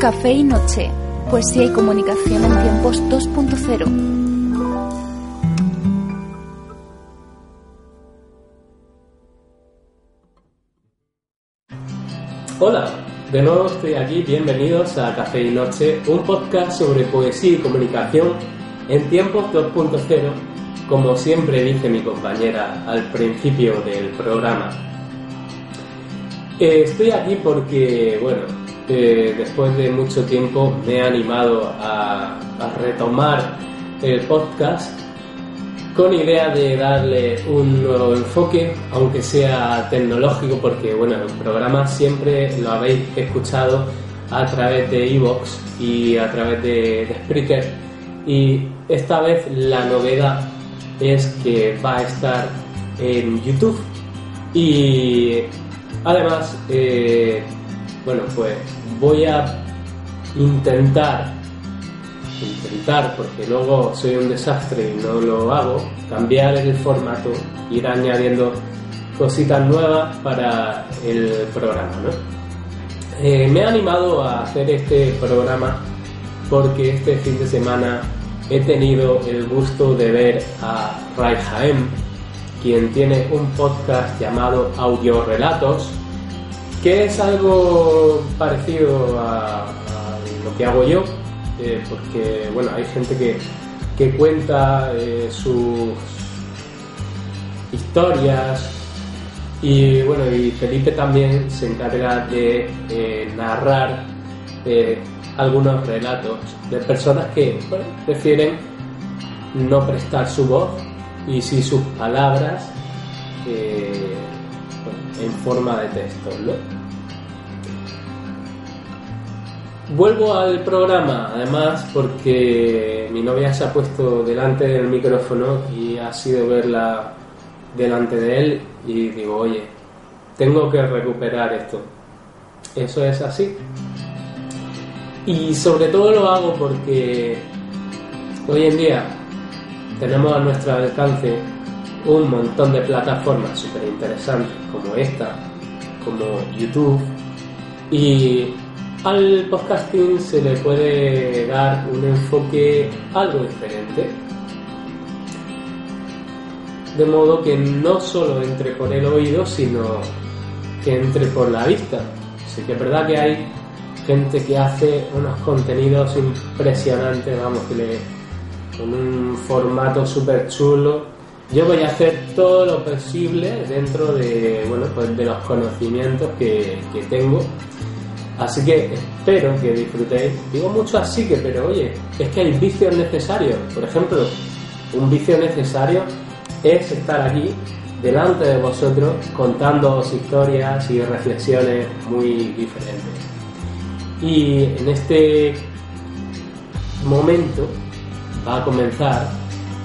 Café y Noche, poesía y comunicación en tiempos 2.0. Hola, de nuevo estoy aquí, bienvenidos a Café y Noche, un podcast sobre poesía y comunicación en tiempos 2.0, como siempre dice mi compañera al principio del programa. Eh, estoy aquí porque, bueno, eh, después de mucho tiempo me he animado a, a retomar el podcast con idea de darle un nuevo enfoque, aunque sea tecnológico, porque bueno, el programa siempre lo habéis escuchado a través de Evox y a través de, de Spreaker. Y esta vez la novedad es que va a estar en YouTube. Y además, eh, bueno, pues voy a intentar intentar, porque luego soy un desastre y no lo hago, cambiar el formato, ir añadiendo cositas nuevas para el programa. ¿no? Eh, me he animado a hacer este programa porque este fin de semana he tenido el gusto de ver a Ray Jaem, quien tiene un podcast llamado Audio Relatos, que es algo parecido a, lo que hago yo, eh, porque bueno, hay gente que, que cuenta eh, sus historias y bueno, y Felipe también se encarga de eh, narrar algunos relatos de personas que prefieren no prestar su voz y sí sus palabras en forma de texto, ¿no? Vuelvo al programa, además, porque mi novia se ha puesto delante del micrófono y ha sido verla delante de él y digo, oye, tengo que recuperar esto. Eso es así. Y sobre todo lo hago porque hoy en día tenemos a nuestro alcance un montón de plataformas súper interesantes como esta, como YouTube, y al podcasting se le puede dar un enfoque algo diferente. De modo que no solo entre por el oído, sino que entre por la vista. Sí que es verdad que hay gente que hace unos contenidos impresionantes, vamos, que con un formato súper chulo. Yo voy a hacer todo lo posible dentro de, bueno, pues de los conocimientos que, que tengo Así que espero que disfrutéis. Digo mucho así que, pero oye, es que hay vicios necesarios. Por ejemplo, un vicio necesario es estar aquí delante de vosotros contándoos historias y reflexiones muy diferentes. Y en este momento va a comenzar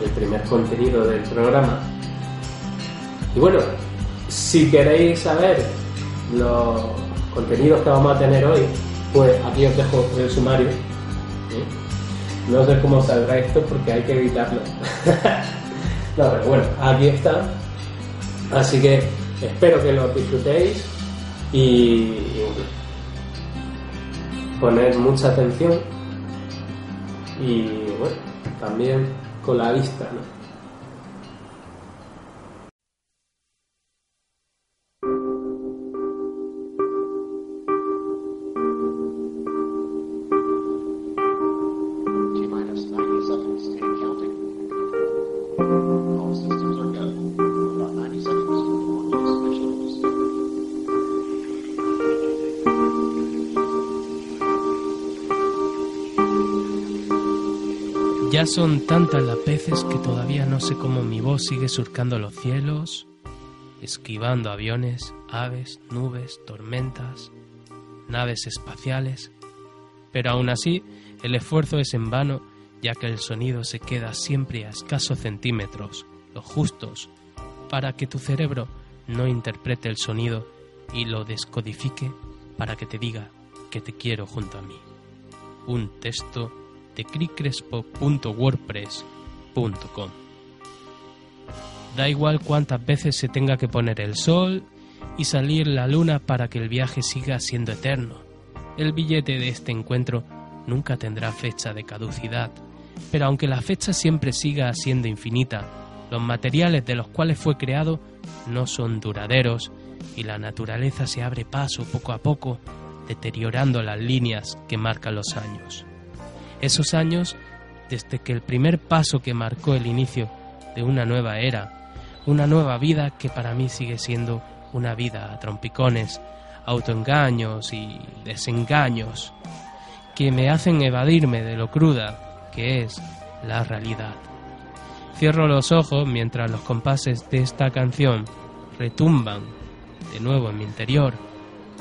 el primer contenido del programa. Y bueno, si queréis saber los contenidos que vamos a tener hoy, pues aquí os dejo el sumario. No sé cómo saldrá esto porque hay que editarlo. no, pero bueno, aquí está. Así que espero que lo disfrutéis y, poner mucha atención y bueno, también con la vista, ¿no? Ya son tantas las veces que todavía no sé cómo mi voz sigue surcando los cielos, esquivando aviones, aves, nubes, tormentas. naves espaciales. Pero aún así, el esfuerzo es en vano, ya que el sonido se queda siempre a escasos centímetros, los justos, para que tu cerebro no interprete el sonido y lo descodifique para que te diga que te quiero junto a mí. Un texto de cricrespo.wordpress.com Da igual cuántas veces se tenga que poner el sol y salir la luna para que el viaje siga siendo eterno. El billete de este encuentro nunca tendrá fecha de caducidad, pero aunque la fecha siempre siga siendo infinita, los materiales de los cuales fue creado no son duraderos y la naturaleza se abre paso poco a poco, deteriorando las líneas que marcan los años. Esos años, desde que el primer paso que marcó el inicio de una nueva era, una nueva vida que para mí sigue siendo una vida a trompicones, autoengaños y desengaños que me hacen evadirme de lo cruda que es la realidad. Cierro los ojos mientras los compases de esta canción retumban de nuevo en mi interior.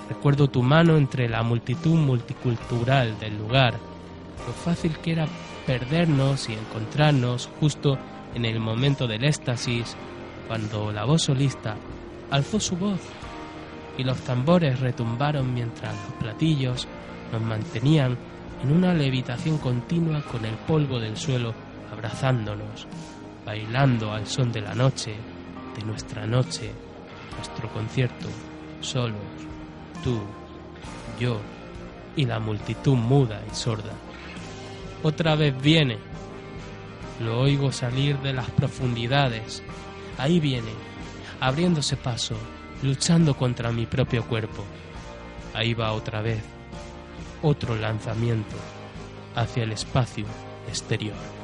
Recuerdo tu mano entre la multitud multicultural del lugar, lo fácil que era perdernos y encontrarnos justo en el momento del éxtasis cuando la voz solista alzó su voz y los tambores retumbaron mientras los platillos nos mantenían en una levitación continua con el polvo del suelo abrazándonos, bailando al son de la noche, de nuestra noche, nuestro concierto, solos, tú, yo y la multitud muda y sorda. Otra vez viene, lo oigo salir de las profundidades Ahí viene, abriéndose paso, luchando contra mi propio cuerpo. Ahí va otra vez, otro lanzamiento hacia el espacio exterior.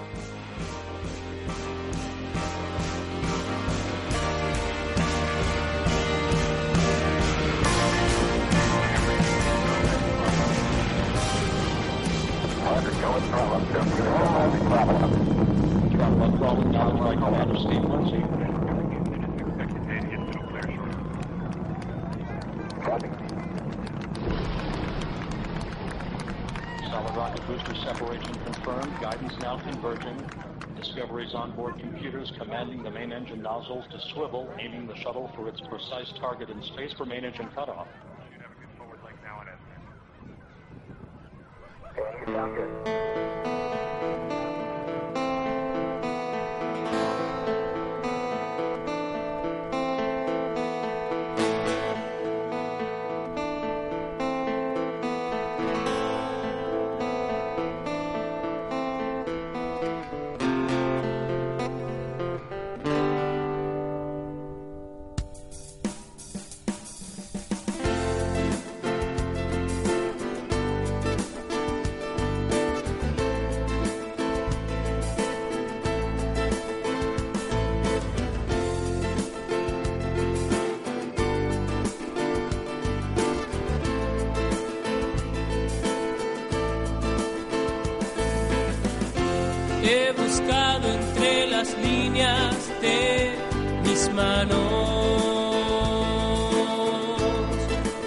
Solid rocket booster separation confirmed. Guidance now converging. Discovery's onboard computers commanding the main engine nozzles to swivel, aiming the shuttle for its precise target in space for main engine cutoff. He líneas mis manos.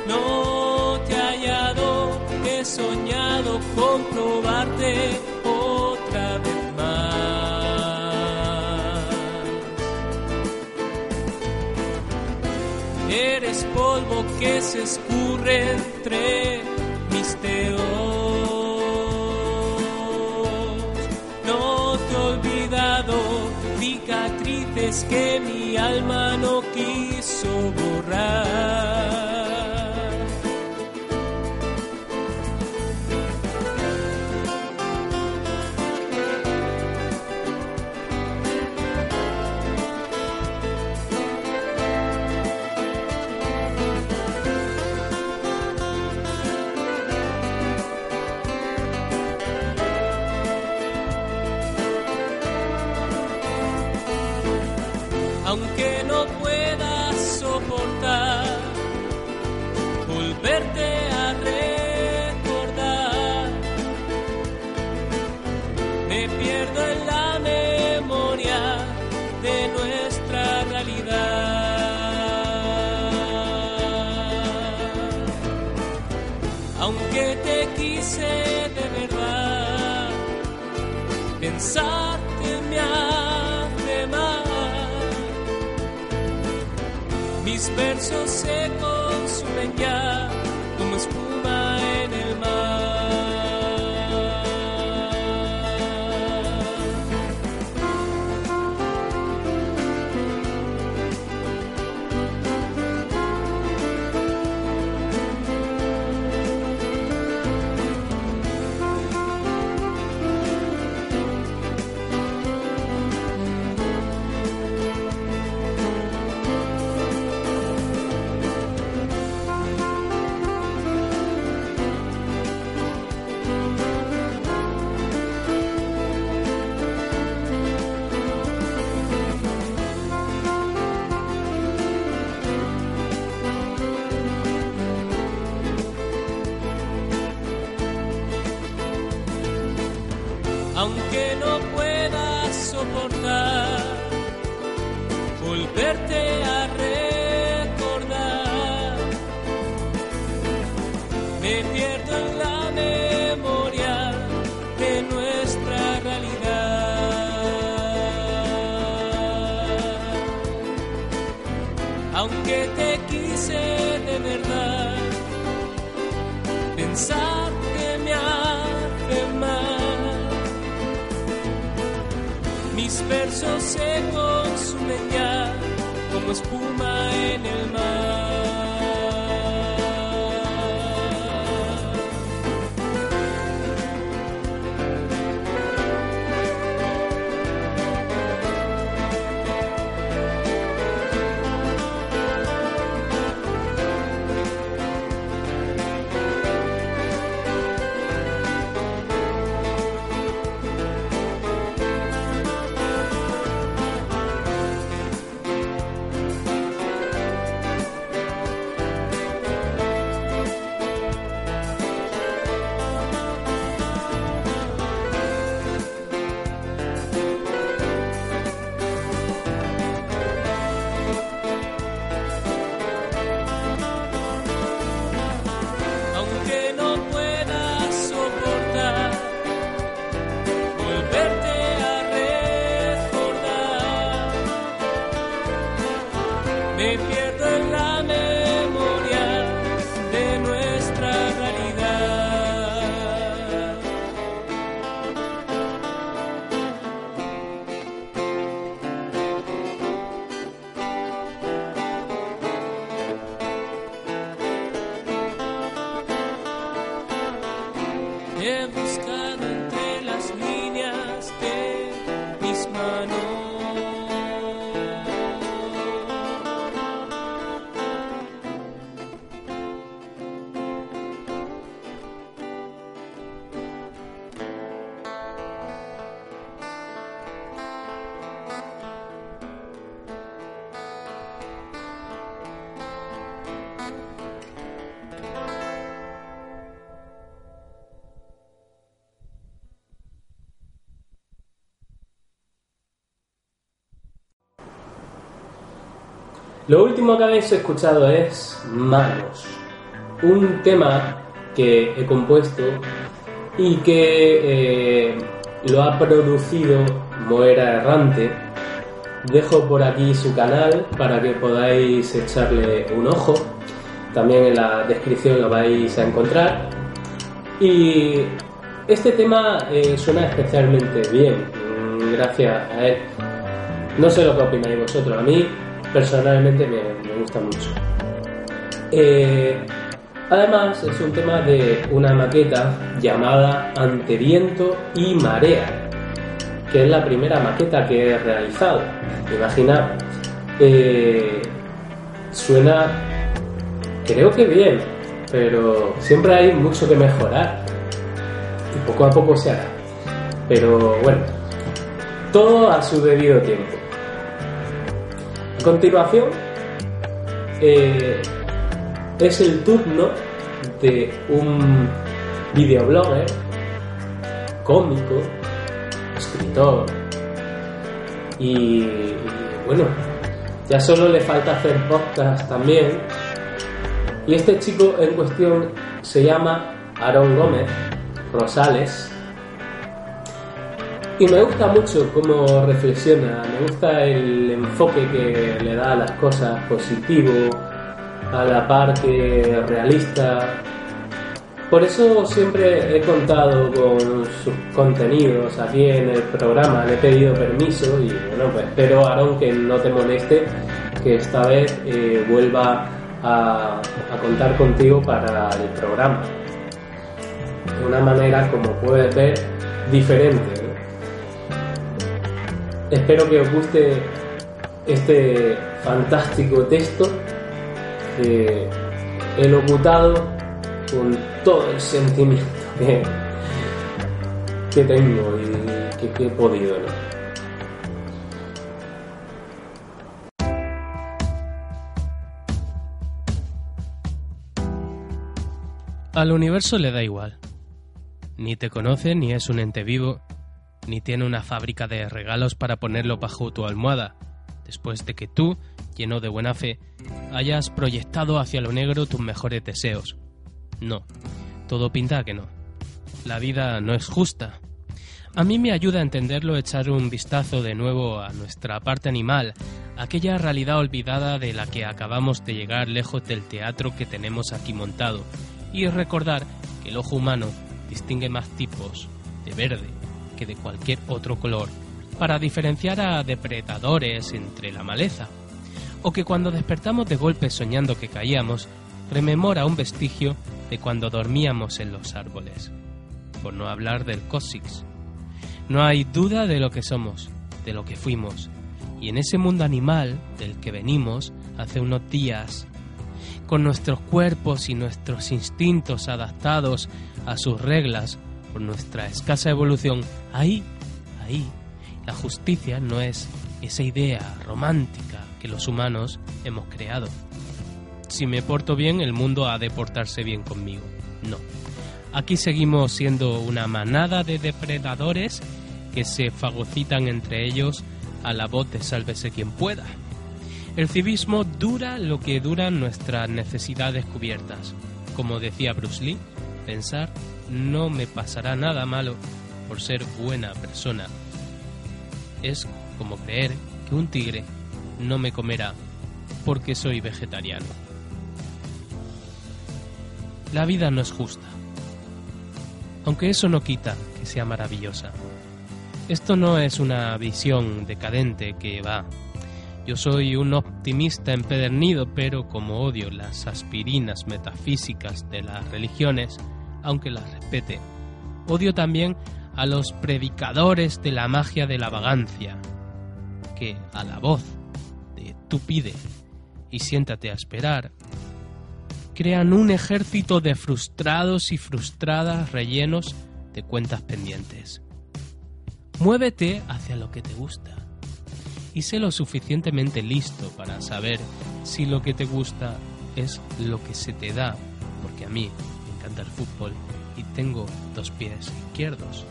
No te he hallado, he soñado con probarte otra vez más. Eres polvo que se escurre entre que mi alma no quiso borrar. Mis se consumen ya. Como espuma aunque no puedas soportar volverte a Versos se consumen ya como espuma en el mar. Lo último que habéis escuchado es Manos, un tema que he compuesto y que eh, lo ha producido Moera Errante. Dejo por aquí su canal para que podáis echarle un ojo. También en la descripción lo vais a encontrar. Y este tema eh, suena especialmente bien, mm, gracias a él. No sé lo que opináis vosotros, a mí personalmente me, me gusta mucho. Eh, además, es un tema de una maqueta llamada Ante viento y marea, que es la primera maqueta que he realizado. Imaginad, eh, suena, creo que bien, pero siempre hay mucho que mejorar y poco a poco se hará. Pero bueno, todo a su debido tiempo. Continuación, eh, es el turno de un videoblogger, cómico, escritor y, y, bueno, ya solo le falta hacer podcast también Y este chico en cuestión se llama Aarón Gómez Rosales. Y me gusta mucho cómo reflexiona, me gusta el enfoque que le da a las cosas positivo, a la par que realista. Por eso siempre he contado con sus contenidos aquí en el programa, le he pedido permiso y bueno, pues espero, Aaron, que no te moleste, que esta vez eh, vuelva a, a contar contigo para el programa. De una manera, como puedes ver, diferente. Espero que os guste este fantástico texto que he locutado con todo el sentimiento que, que tengo y que, he podido. Al universo le da igual. Ni te conoce, ni es un ente vivo, ni tiene una fábrica de regalos para ponerlo bajo tu almohada, después de que tú, lleno de buena fe, hayas proyectado hacia lo negro tus mejores deseos. No, todo pinta que no. La vida no es justa. A mí me ayuda a entenderlo echar un vistazo de nuevo a nuestra parte animal, aquella realidad olvidada de la que acabamos de llegar lejos del teatro que tenemos aquí montado, y recordar que el ojo humano distingue más tipos de verde que de cualquier otro color para diferenciar a depredadores entre la maleza, o que cuando despertamos de golpe soñando que caíamos, rememora un vestigio de cuando dormíamos en los árboles, por no hablar del Cossix. No hay duda de lo que somos, de lo que fuimos, y en ese mundo animal del que venimos hace unos días con nuestros cuerpos y nuestros instintos adaptados a sus reglas por nuestra escasa evolución, ahí, ahí, la justicia no es esa idea romántica que los humanos hemos creado. Si me porto bien, el mundo ha de portarse bien conmigo. No. Aquí seguimos siendo una manada de depredadores que se fagocitan entre ellos a la voz de sálvese quien pueda. El civismo dura lo que duran nuestras necesidades cubiertas. Como decía Bruce Lee, pensar no me pasará nada malo por ser buena persona. Es como creer que un tigre no me comerá porque soy vegetariano. La vida no es justa, aunque eso no quita que sea maravillosa. Esto no es una visión decadente que va yo soy un optimista empedernido, pero como odio las aspirinas metafísicas de las religiones, aunque las respete, odio también a los predicadores de la magia de la vagancia, que a la voz de tú pide y siéntate a esperar, crean un ejército de frustrados y frustradas rellenos de cuentas pendientes. Muévete hacia lo que te gusta y sé lo suficientemente listo para saber si lo que te gusta es lo que se te da, porque a mí encanta el fútbol y tengo dos pies izquierdos.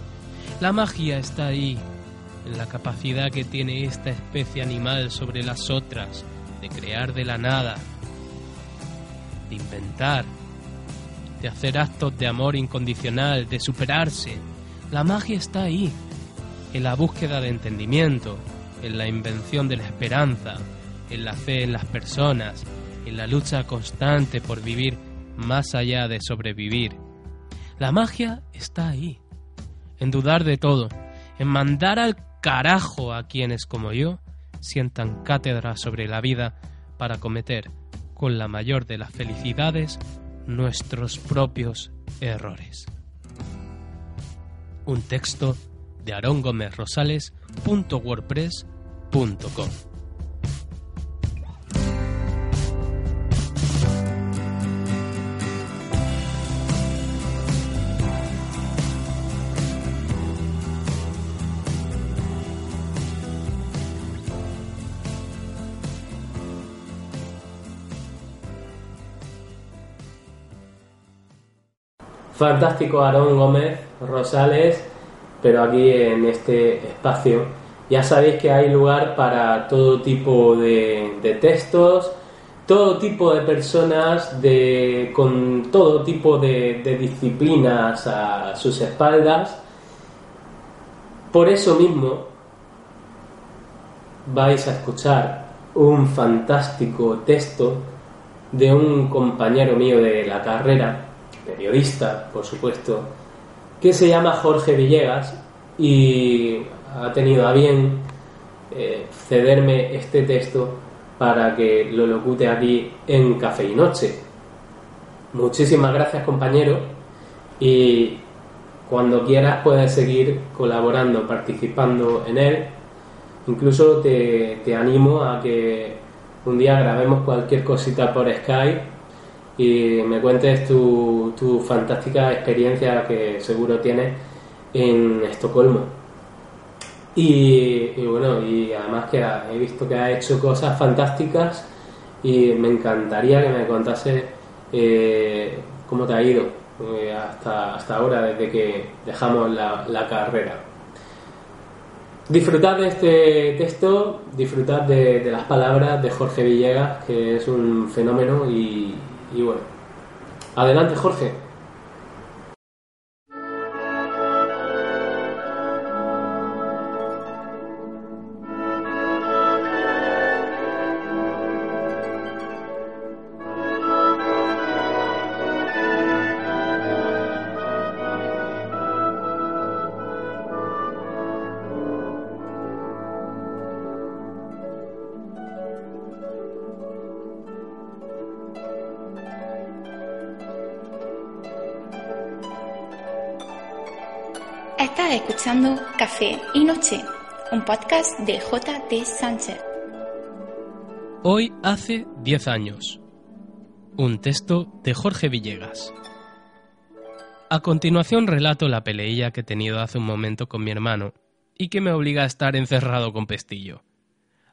La magia está ahí, en la capacidad que tiene esta especie animal sobre las otras, de crear de la nada, de inventar, de hacer actos de amor incondicional, de superarse. La magia está ahí, en la búsqueda de entendimiento, en la invención de la esperanza, en la fe en las personas, en la lucha constante por vivir más allá de sobrevivir. La magia está ahí, en dudar de todo, en mandar al carajo a quienes como yo sientan cátedra sobre la vida para cometer, con la mayor de las felicidades, nuestros propios errores. Un texto de Aarón Fantástico Aarón Gómez Rosales, pero aquí en este espacio ya sabéis que hay lugar para todo tipo de, textos, todo tipo de personas de, con todo tipo de disciplinas a sus espaldas. Por eso mismo vais a escuchar un fantástico texto de un compañero mío de la carrera, periodista, por supuesto, que se llama Jorge Villegas y ha tenido a bien eh, cederme este texto para que lo locute aquí en Café y Noche. Muchísimas gracias compañero y cuando quieras puedes seguir colaborando, participando en él. Incluso te, te animo a que un día grabemos cualquier cosita por Skype y me cuentes tu, tu fantástica experiencia que seguro tienes en Estocolmo. Y, bueno, y además que he visto que ha hecho cosas fantásticas y me encantaría que me contase eh, cómo te ha ido eh, hasta, hasta ahora, desde que dejamos la, la carrera. Disfrutad de este texto, disfrutad de, de las palabras de Jorge Villegas, que es un fenómeno y, y bueno. Adelante, Jorge. Café y Noche, un podcast de J.T. Sánchez. Hoy hace 10 años. Un texto de Jorge Villegas. A continuación relato la peleilla que he tenido hace un momento con mi hermano y que me obliga a estar encerrado con pestillo.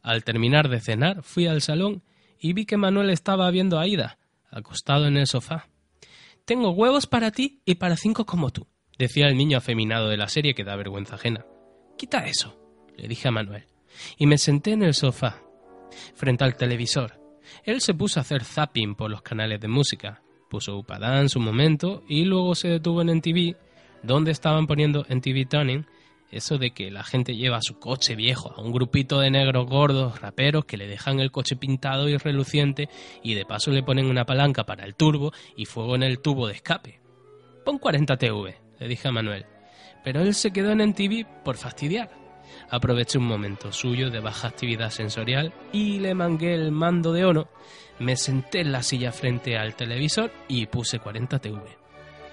Al terminar de cenar fui al salón y vi que Manuel estaba viendo a Ida, acostado en el sofá. Tengo huevos para ti y para cinco como tú, decía el niño afeminado de la serie que da vergüenza ajena. Quita eso, le dije a Manuel, y me senté en el sofá, frente al televisor. Él se puso a hacer zapping por los canales de música, puso Upadance un momento y luego se detuvo en NTV, donde estaban poniendo NTV Tuning, eso de que la gente lleva su coche viejo a un grupito de negros gordos raperos que le dejan el coche pintado y reluciente y de paso le ponen una palanca para el turbo y fuego en el tubo de escape. Pon 40 TV, le dije a Manuel, pero él se quedó en NTV por fastidiar. Aproveché un momento suyo de baja actividad sensorial y le mangué el mando de Ono, me senté en la silla frente al televisor y puse 40 TV.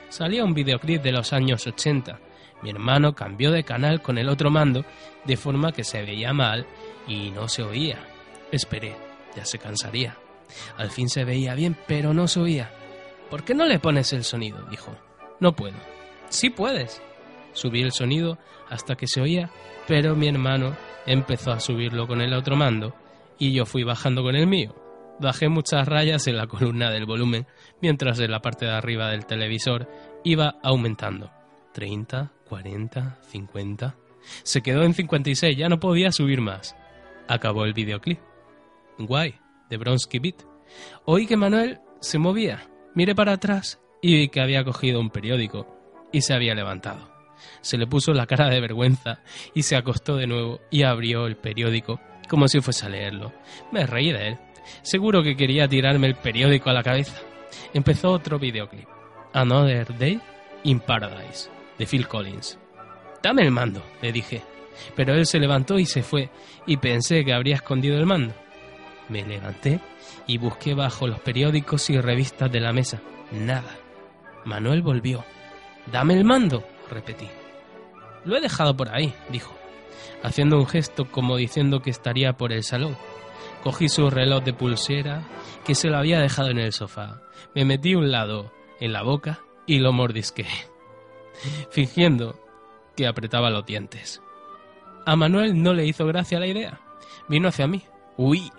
Salía un videoclip de los años 80. Mi hermano cambió de canal con el otro mando de forma que se veía mal y no se oía. Esperé, ya se cansaría. Al fin se veía bien, pero no se oía. ¿Por qué no le pones el sonido? dijo. No puedo. Sí puedes. Subí el sonido hasta que se oía, pero mi hermano empezó a subirlo con el otro mando y yo fui bajando con el mío. Bajé muchas rayas en la columna del volumen, mientras en la parte de arriba del televisor iba aumentando. 30, 40, 50. Se quedó en 56, ya no podía subir más. Acabó el videoclip. Guay, de Bronsky Beat. Oí que Manuel se movía. Miré para atrás y vi que había cogido un periódico y se había levantado. Se le puso la cara de vergüenza y se acostó de nuevo y abrió el periódico como si fuese a leerlo. Me reí de él. Seguro que quería tirarme el periódico a la cabeza. Empezó otro videoclip. Another Day in Paradise, de Phil Collins. Dame el mando, le dije. Pero él se levantó y se fue, y pensé que habría escondido el mando. Me levanté y busqué bajo los periódicos y revistas de la mesa. Nada. Manuel volvió. Dame el mando, repetí. Lo he dejado por ahí, dijo, haciendo un gesto como diciendo que estaría por el salón. Cogí su reloj de pulsera, que se lo había dejado en el sofá. Me metí un lado en la boca y lo mordisqué, fingiendo que apretaba los dientes. A Manuel no le hizo gracia la idea. Vino hacia mí. ¡Uy!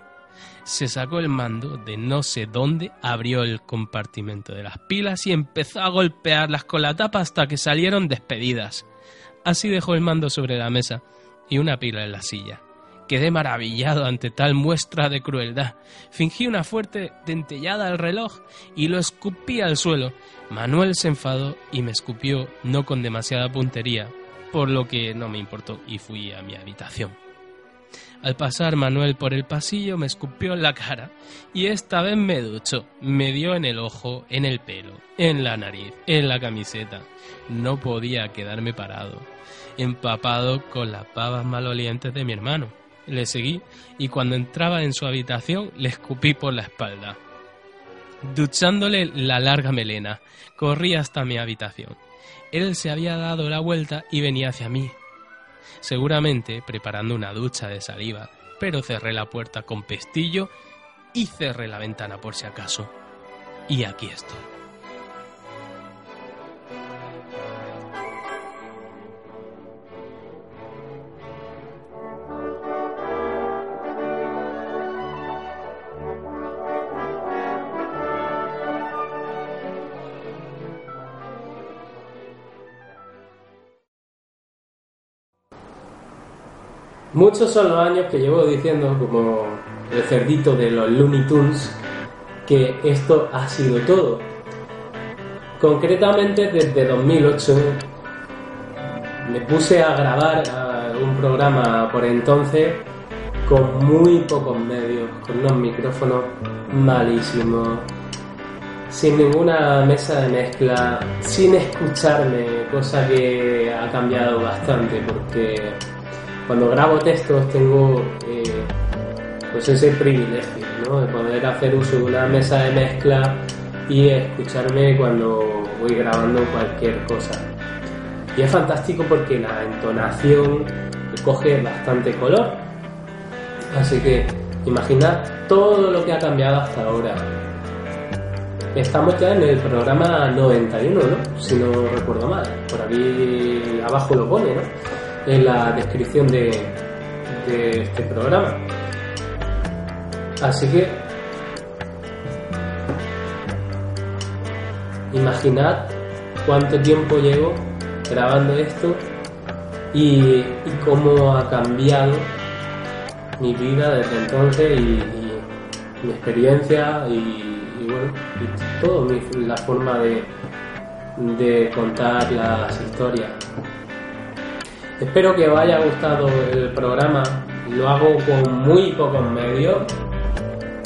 Se sacó el mando de no sé dónde, abrió el compartimento de las pilas y empezó a golpearlas con la tapa hasta que salieron despedidas. Así dejó el mando sobre la mesa y una pila en la silla, Quedé maravillado ante tal muestra de crueldad. Fingí una fuerte dentellada al reloj y lo escupí al suelo. Manuel se enfadó y me escupió no con demasiada puntería, por lo que no me importó y fui a mi habitación. Al pasar Manuel por el pasillo me escupió en la cara y esta vez me duchó. Me dio en el ojo, en el pelo, en la nariz, en la camiseta. No podía quedarme parado, empapado con las pavas malolientes de mi hermano. Le seguí y cuando entraba en su habitación le escupí por la espalda. Duchándole la larga melena, corrí hasta mi habitación. Él se había dado la vuelta y venía hacia mí, seguramente preparando una ducha de saliva, pero cerré la puerta con pestillo y cerré la ventana por si acaso. Y aquí estoy. Muchos son los años que llevo diciendo, como el cerdito de los Looney Tunes, que esto ha sido todo. Concretamente desde 2008 me puse a grabar un programa por entonces con muy pocos medios, con unos micrófonos malísimos, sin ninguna mesa de mezcla, sin escucharme, cosa que ha cambiado bastante porque cuando grabo textos tengo eh, pues ese privilegio ¿no? de poder hacer uso de una mesa de mezcla y escucharme cuando voy grabando cualquier cosa. Y es fantástico porque la entonación coge bastante color. Así que imaginad todo lo que ha cambiado hasta ahora. Estamos ya en el programa 91, ¿no? Si no recuerdo mal. Por aquí abajo lo pone, ¿no? En la descripción de, este programa. Así que imaginad cuánto tiempo llevo grabando esto y, cómo ha cambiado mi vida desde entonces y, mi experiencia y, bueno, y todo, la forma de contar las historias. Espero que os haya gustado el programa. Lo hago con muy pocos medios.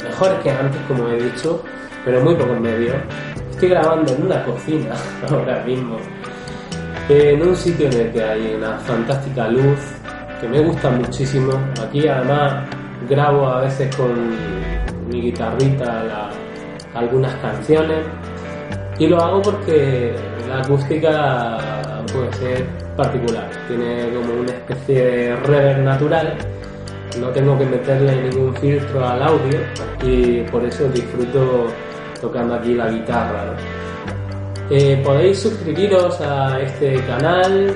Mejores que antes, como he dicho, pero muy pocos medios. Estoy grabando en una cocina ahora mismo. En un sitio en el que hay una fantástica luz que me gusta muchísimo. Aquí además grabo a veces con mi guitarrita algunas canciones. Y lo hago porque la acústica puede ser particular. Tiene como una especie de reverb natural. No tengo que meterle ningún filtro al audio y por eso disfruto tocando aquí la guitarra. Eh, podéis suscribiros a este canal,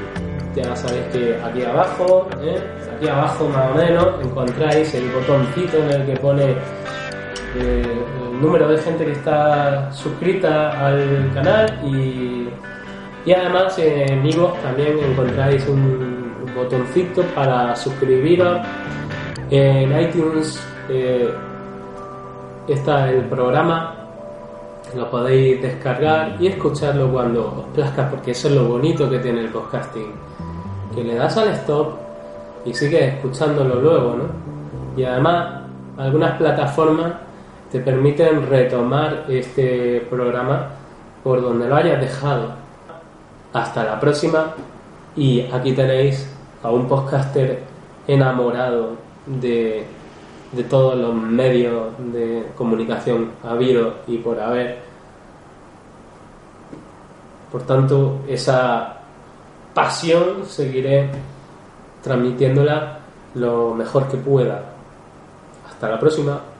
ya sabéis que aquí abajo, ¿eh? aquí abajo más o menos, encontráis el botoncito en el que pone eh, el número de gente que está suscrita al canal y y además en iVoox también encontráis un, botoncito para suscribiros. En iTunes eh, está el programa, lo podéis descargar y escucharlo cuando os plazca, porque eso es lo bonito que tiene el podcasting. Que le das al stop y sigues escuchándolo luego, ¿no? Y además, algunas plataformas te permiten retomar este programa por donde lo hayas dejado. Hasta la próxima y aquí tenéis a un podcaster enamorado de, de todos los medios de comunicación habido y por haber. Por tanto, esa pasión seguiré transmitiéndola lo mejor que pueda. Hasta la próxima.